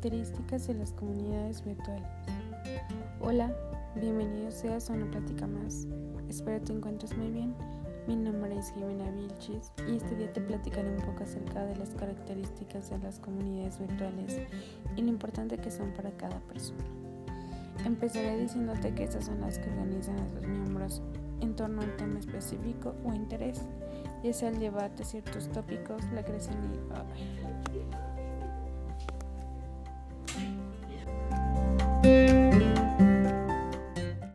Características de las comunidades virtuales. Hola, bienvenidos seas a una plática más. Espero te encuentres muy bien. Mi nombre es Jimena Vilchis y este día te platicaré un poco acerca de las características de las comunidades virtuales y lo importante que son para cada persona. Empezaré diciéndote que estas son las que organizan a sus miembros en torno a un tema específico o interés, ya sea el debate ciertos tópicos, la creación y...